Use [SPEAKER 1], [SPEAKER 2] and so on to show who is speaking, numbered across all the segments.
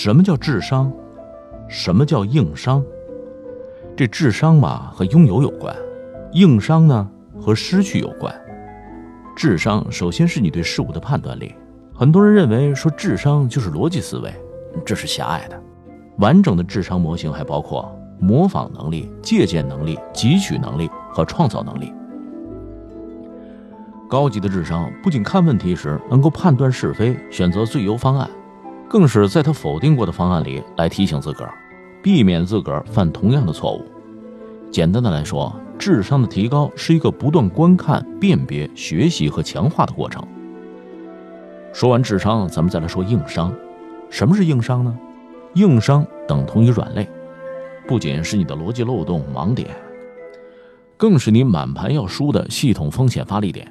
[SPEAKER 1] 什么叫智商？什么叫硬伤？这智商嘛和拥有有关，硬伤呢和失去有关。智商首先是你对事物的判断力。很多人认为说智商就是逻辑思维，这是狭隘的。完整的智商模型还包括模仿能力、借鉴能力、汲取能力和创造能力。高级的智商不仅看问题时能够判断是非，选择最优方案。更是在他否定过的方案里来提醒自个儿，避免自个儿犯同样的错误。简单的来说，智商的提高是一个不断观看、辨别、学习和强化的过程。说完智商，咱们再来说硬伤。什么是硬伤呢？硬伤等同于软肋，不仅是你的逻辑漏洞、盲点，更是你满盘要输的系统风险发力点。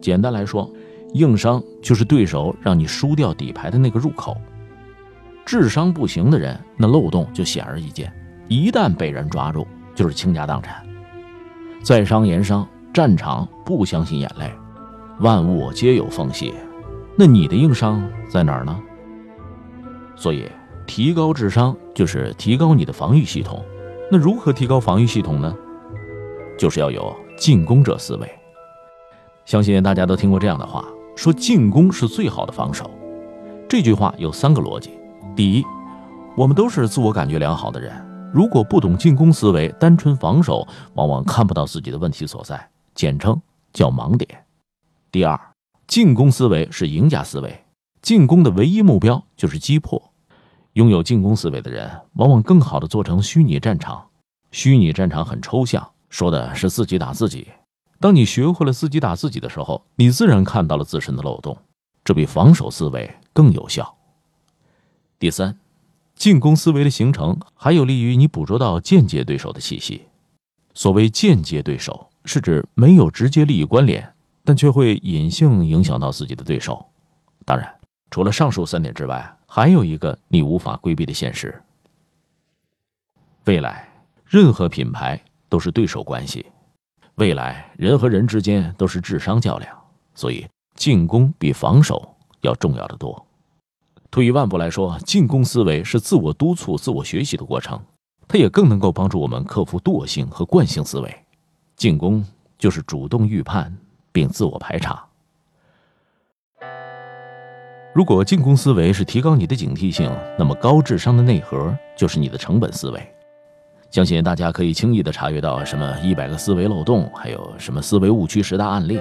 [SPEAKER 1] 简单来说，硬伤就是对手让你输掉底牌的那个入口。智商不行的人，那漏洞就显而易见。一旦被人抓住，就是倾家荡产。在商言商，战场不相信眼泪，万物皆有缝隙。那你的硬伤在哪儿呢？所以，提高智商就是提高你的防御系统。那如何提高防御系统呢？就是要有进攻者思维。相信大家都听过这样的话。说进攻是最好的防守，这句话有三个逻辑。第一，我们都是自我感觉良好的人，如果不懂进攻思维，单纯防守，往往看不到自己的问题所在，简称叫盲点。第二，进攻思维是赢家思维，进攻的唯一目标就是击破。拥有进攻思维的人，往往更好的做成虚拟战场。虚拟战场很抽象，说的是自己打自己。当你学会了自己打自己的时候，你自然看到了自身的漏洞，这比防守思维更有效。第三，进攻思维的形成还有利于你捕捉到间接对手的气息。所谓间接对手，是指没有直接利益关联，但却会隐性影响到自己的对手。当然，除了上述三点之外，还有一个你无法规避的现实：未来任何品牌都是对手关系。未来人和人之间都是智商较量，所以进攻比防守要重要的多。退一万步来说，进攻思维是自我督促、自我学习的过程，它也更能够帮助我们克服惰性和惯性思维。进攻就是主动预判并自我排查。如果进攻思维是提高你的警惕性，那么高智商的内核就是你的成本思维。相信大家可以轻易的查阅到什么一百个思维漏洞，还有什么思维误区十大案例。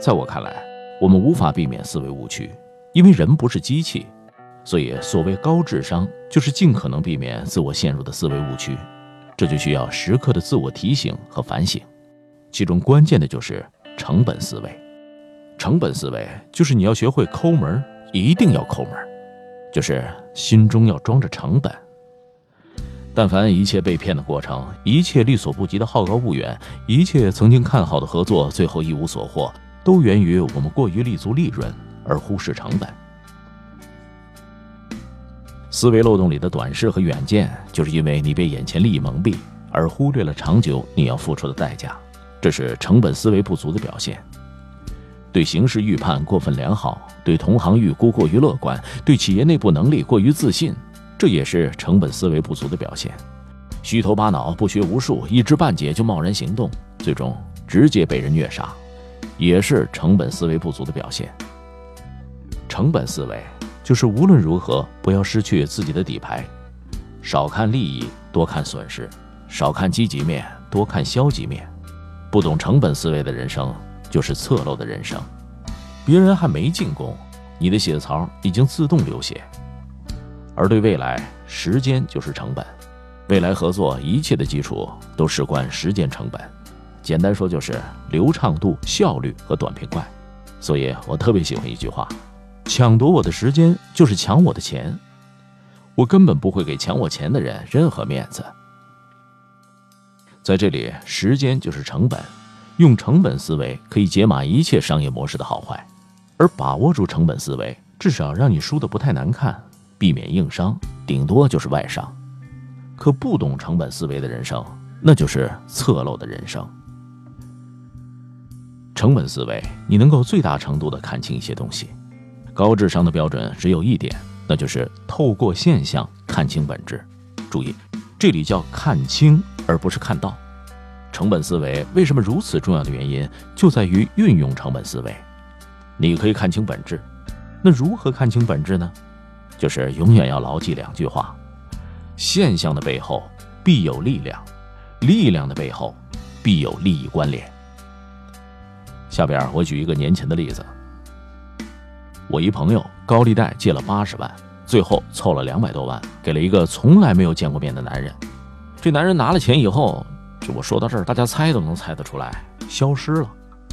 [SPEAKER 1] 在我看来，我们无法避免思维误区，因为人不是机器。所以，所谓高智商，就是尽可能避免自我陷入的思维误区。这就需要时刻的自我提醒和反省。其中关键的就是成本思维。成本思维就是你要学会抠门，一定要抠门，就是心中要装着成本。但凡一切被骗的过程，一切力所不及的好高骛远，一切曾经看好的合作，最后一无所获，都源于我们过于立足利润而忽视成本。思维漏洞里的短视和远见，就是因为你被眼前利益蒙蔽，而忽略了长久你要付出的代价，这是成本思维不足的表现。对形势预判过分良好，对同行预估过于乐观，对企业内部能力过于自信。这也是成本思维不足的表现，虚头巴脑、不学无术、一知半解就贸然行动，最终直接被人虐杀，也是成本思维不足的表现。成本思维就是无论如何不要失去自己的底牌，少看利益，多看损失；少看积极面，多看消极面。不懂成本思维的人生，就是侧漏的人生。别人还没进攻，你的血槽已经自动流血。而对未来，时间就是成本。未来合作一切的基础都事关时间成本。简单说就是流畅度、效率和短平快。所以我特别喜欢一句话。抢夺我的时间就是抢我的钱，我根本不会给抢我钱的人任何面子。在这里，时间就是成本，用成本思维可以解码一切商业模式的好坏，而把握住成本思维，至少让你输的不太难看，避免硬伤，顶多就是外伤。可不懂成本思维的人生，那就是侧漏的人生。成本思维，你能够最大程度的看清一些东西。高智商的标准只有一点，那就是透过现象看清本质。注意，这里叫看清，而不是看到。成本思维为什么如此重要的原因，就在于运用成本思维。你可以看清本质，那如何看清本质呢？就是永远要牢记两句话：现象的背后必有力量，力量的背后必有利益关联。下边我举一个年前的例子。我一朋友高利贷借了八十万，最后凑了两百多万，给了一个从来没有见过面的男人。这男人拿了钱以后，就我说到这儿，大家猜都能猜得出来，消失了。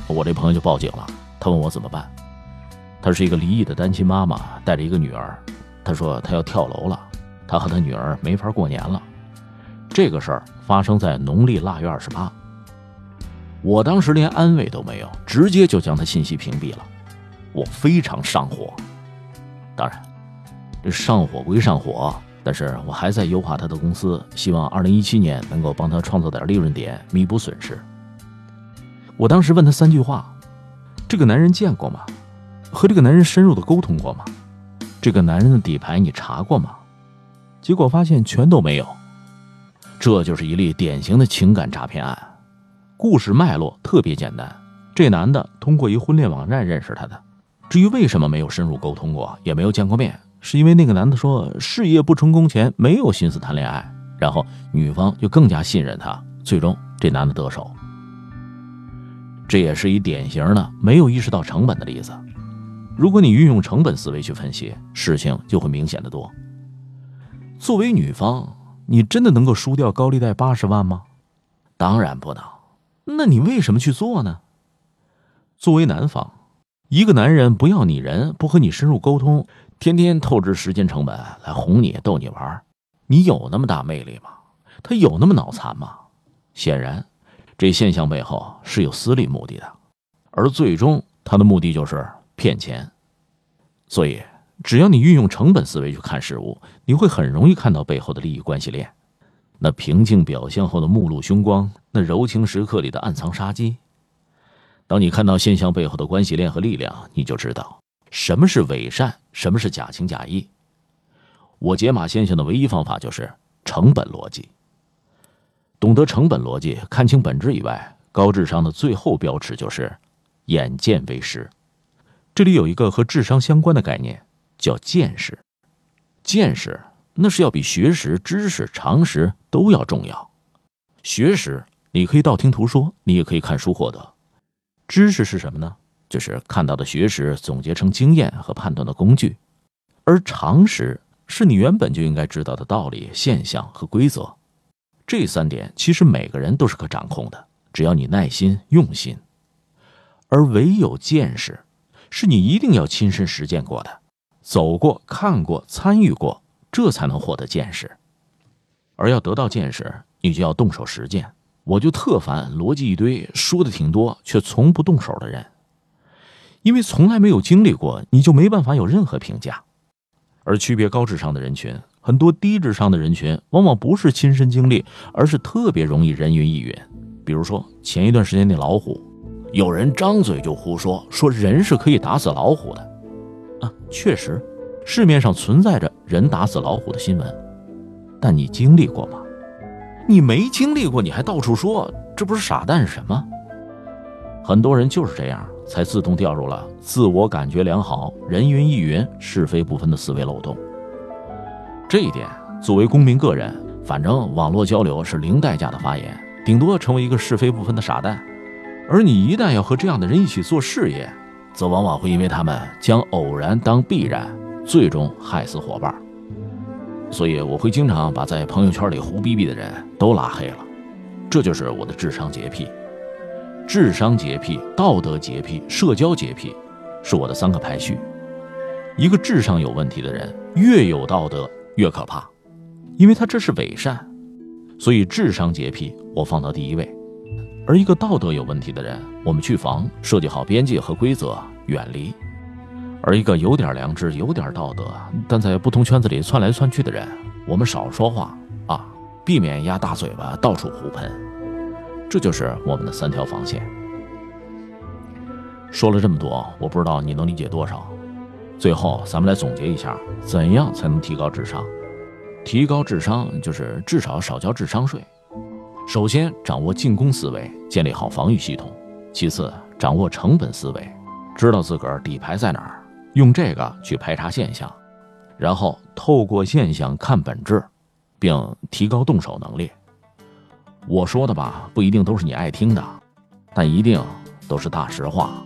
[SPEAKER 1] 我这朋友就报警了，他问我怎么办。他是一个离异的单亲妈妈，带着一个女儿。他说他要跳楼了，他和他女儿没法过年了。这个事儿发生在农历腊月二十八。我当时连安慰都没有，直接就将他信息屏蔽了。我非常上火，当然，这上火归上火，但是我还在优化他的公司，希望二零一七年能够帮他创造点利润点，弥补损失。我当时问他三句话：这个男人见过吗？和这个男人深入的沟通过吗？这个男人的底牌你查过吗？结果发现全都没有。这就是一例典型的情感诈骗案。故事脉络特别简单，这男的通过一婚恋网站认识他的。至于为什么没有深入沟通过，也没有见过面，是因为那个男的说事业不成功前没有心思谈恋爱，然后女方就更加信任他，最终这男的得手。这也是一典型的没有意识到成本的例子。如果你运用成本思维去分析，事情就会明显的多。作为女方，你真的能够输掉高利贷八十万吗？当然不能。那你为什么去做呢？作为男方。一个男人不要你人，不和你深入沟通，天天透支时间成本来哄你、逗你玩，你有那么大魅力吗？他有那么脑残吗？显然，这现象背后是有私利目的的，而最终他的目的就是骗钱。所以，只要你运用成本思维去看事物，你会很容易看到背后的利益关系链，那平静表象后的目露凶光，那柔情时刻里的暗藏杀机。当你看到现象背后的关系链和力量，你就知道什么是伪善，什么是假情假意。我解码现象的唯一方法就是成本逻辑。懂得成本逻辑，看清本质以外，高智商的最后标尺就是眼见为实。这里有一个和智商相关的概念，叫见识。见识那是要比学识、知识、常识都要重要。学识你可以道听途说，你也可以看书获得。知识是什么呢？就是看到的学识总结成经验和判断的工具，而常识是你原本就应该知道的道理、现象和规则。这三点其实每个人都是可掌控的，只要你耐心用心。而唯有见识，是你一定要亲身实践过的，走过、看过、参与过，这才能获得见识。而要得到见识，你就要动手实践。我就特烦逻辑一堆，说的挺多，却从不动手的人，因为从来没有经历过，你就没办法有任何评价。而区别高智商的人群，很多低智商的人群，往往不是亲身经历，而是特别容易人云亦云。比如说前一段时间那老虎，有人张嘴就胡说，说人是可以打死老虎的。啊，确实，市面上存在着人打死老虎的新闻，但你经历过吗？你没经历过，你还到处说，这不是傻蛋是什么？很多人就是这样，才自动掉入了自我感觉良好、人云亦云、是非不分的思维漏洞。这一点，作为公民个人，反正网络交流是零代价的发言，顶多成为一个是非不分的傻蛋。而你一旦要和这样的人一起做事业，则往往会因为他们将偶然当必然，最终害死伙伴。所以我会经常把在朋友圈里胡逼逼的人都拉黑了，这就是我的智商洁癖。智商洁癖、道德洁癖、社交洁癖，是我的三个排序。一个智商有问题的人，越有道德越可怕，因为他这是伪善。所以智商洁癖我放到第一位。而一个道德有问题的人，我们去防，设计好边界和规则，远离。而一个有点良知、有点道德，但在不同圈子里窜来窜去的人，我们少说话啊，避免压大嘴巴到处胡喷。这就是我们的三条防线。说了这么多，我不知道你能理解多少。最后，咱们来总结一下，怎样才能提高智商？提高智商就是至少少交智商税。首先，掌握进攻思维，建立好防御系统；其次，掌握成本思维，知道自个儿底牌在哪儿。用这个去排查现象，然后透过现象看本质，并提高动手能力。我说的吧，不一定都是你爱听的，但一定都是大实话。